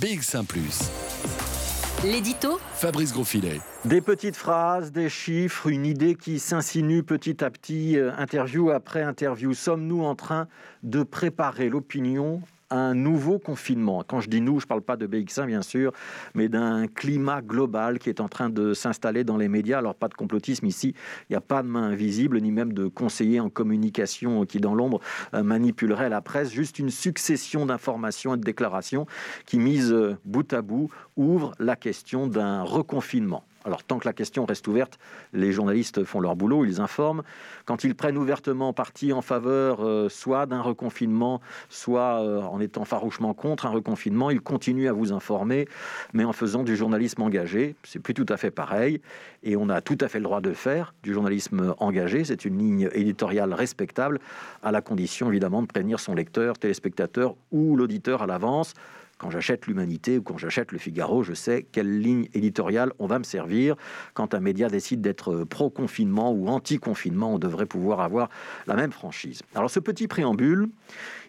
BX1 ⁇ L'édito Fabrice Grosfilet. Des petites phrases, des chiffres, une idée qui s'insinue petit à petit, euh, interview après interview. Sommes-nous en train de préparer l'opinion un nouveau confinement. Quand je dis nous, je ne parle pas de BX1 bien sûr, mais d'un climat global qui est en train de s'installer dans les médias. Alors pas de complotisme ici, il n'y a pas de main invisible, ni même de conseillers en communication qui dans l'ombre euh, manipuleraient la presse. Juste une succession d'informations et de déclarations qui, mises euh, bout à bout, ouvrent la question d'un reconfinement. Alors tant que la question reste ouverte, les journalistes font leur boulot, ils informent. Quand ils prennent ouvertement parti en faveur euh, soit d'un reconfinement, soit euh, en étant farouchement contre un reconfinement, ils continuent à vous informer, mais en faisant du journalisme engagé. C'est plus tout à fait pareil, et on a tout à fait le droit de faire, du journalisme engagé. C'est une ligne éditoriale respectable, à la condition évidemment de prévenir son lecteur, téléspectateur ou l'auditeur à l'avance quand j'achète l'Humanité ou quand j'achète le Figaro, je sais quelle ligne éditoriale on va me servir. Quand un média décide d'être pro-confinement ou anti-confinement, on devrait pouvoir avoir la même franchise. Alors ce petit préambule,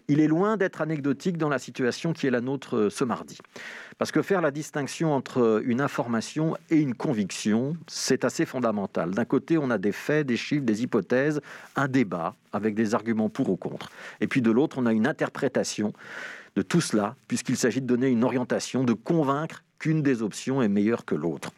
il est loin d'être anecdotique dans la situation qui est la nôtre euh, ce mardi. Parce que faire la distinction entre une information et une conviction, c'est assez fondamental. D'un côté, on a des faits, des chiffres, des hypothèses, un débat avec des arguments pour ou contre. Et puis de l'autre, on a une interprétation de tout cela, puisqu'il s'agit de donner une orientation, de convaincre qu'une des options est meilleure que l'autre.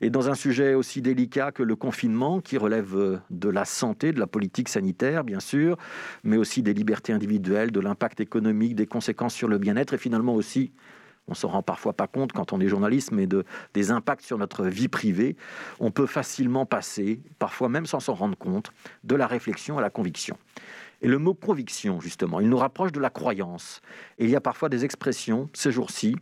Et dans un sujet aussi délicat que le confinement, qui relève euh, de la santé, de la politique sanitaire, bien sûr, mais aussi des libertés individuelles, de l'impact économique, des conséquences sur le bien-être, et finalement aussi, on s'en rend parfois pas compte quand on est journaliste, mais de, des impacts sur notre vie privée, on peut facilement passer, parfois même sans s'en rendre compte, de la réflexion à la conviction. Et le mot conviction, justement, il nous rapproche de la croyance. Il y a parfois des expressions, ces jours-ci,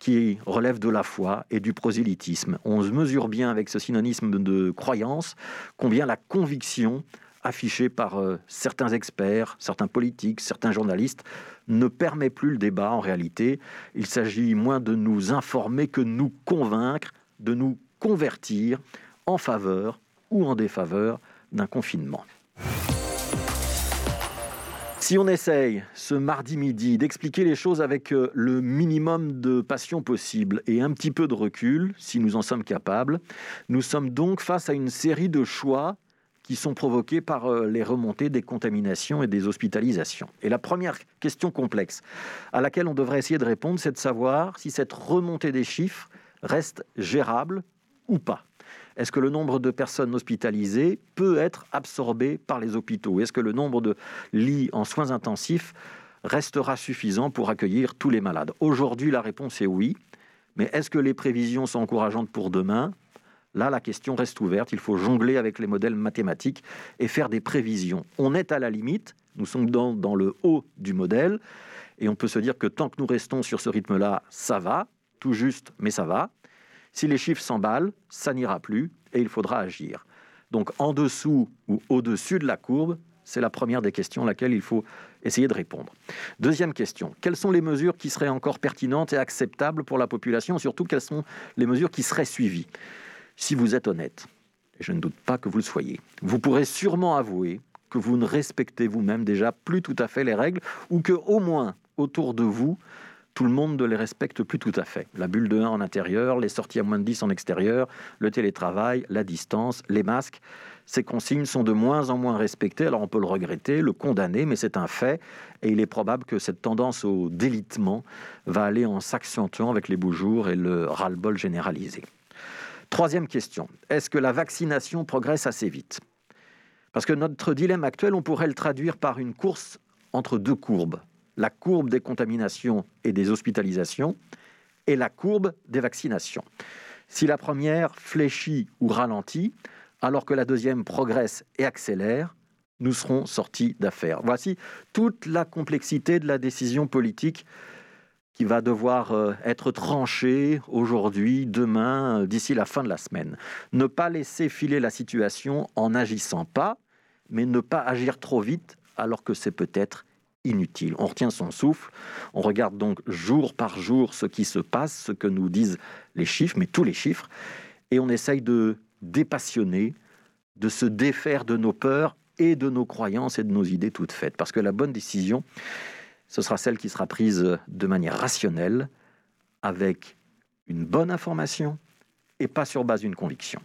qui relèvent de la foi et du prosélytisme. On mesure bien avec ce synonyme de croyance combien la conviction affichée par euh, certains experts, certains politiques, certains journalistes, ne permet plus le débat en réalité. Il s'agit moins de nous informer que de nous convaincre, de nous convertir en faveur ou en défaveur d'un confinement. Si on essaye ce mardi midi d'expliquer les choses avec euh, le minimum de passion possible et un petit peu de recul, si nous en sommes capables, nous sommes donc face à une série de choix qui sont provoqués par euh, les remontées des contaminations et des hospitalisations. Et la première question complexe à laquelle on devrait essayer de répondre, c'est de savoir si cette remontée des chiffres reste gérable ou pas. Est-ce que le nombre de personnes hospitalisées peut être absorbé par les hôpitaux? Est-ce que le nombre de lits en soins intensifs restera suffisant pour accueillir tous les malades? Aujourd'hui, la réponse est oui. Mais est-ce que les prévisions sont encourageantes pour demain? Là, la question reste ouverte. Il faut jongler avec les modèles mathématiques et faire des prévisions. On est à la limite, nous sommes dans, dans le haut du modèle, et on peut se dire que tant que nous restons sur ce rythme-là, ça va, tout juste, mais ça va. Si les chiffres s'emballent, ça n'ira plus et il faudra agir. Donc en dessous ou au-dessus de la courbe, c'est la première des questions à laquelle il faut essayer de répondre. Deuxième question, quelles sont les mesures qui seraient encore pertinentes et acceptables pour la population? Surtout, quelles sont les mesures qui seraient suivies? Si vous êtes honnête, et je ne doute pas que vous le soyez, vous pourrez sûrement avouer que vous ne respectez vous-même déjà plus tout à fait les règles ou que au moins autour de vous, tout le monde ne les respecte plus tout à fait. La bulle de 1 en intérieur, les sorties à moins de 10 en extérieur, le télétravail, la distance, les masques. Ces consignes sont de moins en moins respectées. Alors on peut le regretter, le condamner, mais c'est un fait. Et il est probable que cette tendance au délitement va aller en s'accentuant avec les beaux jours et le ras-le-bol généralisé. Troisième question, est-ce que la vaccination progresse assez vite? Parce que notre dilemme actuel, on pourrait le traduire par une course entre deux courbes la courbe des contaminations et des hospitalisations et la courbe des vaccinations. Si la première fléchit ou ralentit, alors que la deuxième progresse et accélère, nous serons sortis d'affaires. Voici toute la complexité de la décision politique qui va devoir euh, être tranchée aujourd'hui, demain, euh, d'ici la fin de la semaine. Ne pas laisser filer la situation en n'agissant pas, mais ne pas agir trop vite alors que c'est peut-être inutile. On retient son souffle, on regarde donc jour par jour ce qui se passe, ce que nous disent les chiffres, mais tous les chiffres, et on essaye de dépassionner, de se défaire de nos peurs et de nos croyances et de nos idées toutes faites. Parce que la bonne décision, ce sera celle qui sera prise de manière rationnelle, avec une bonne information et pas sur base d'une conviction.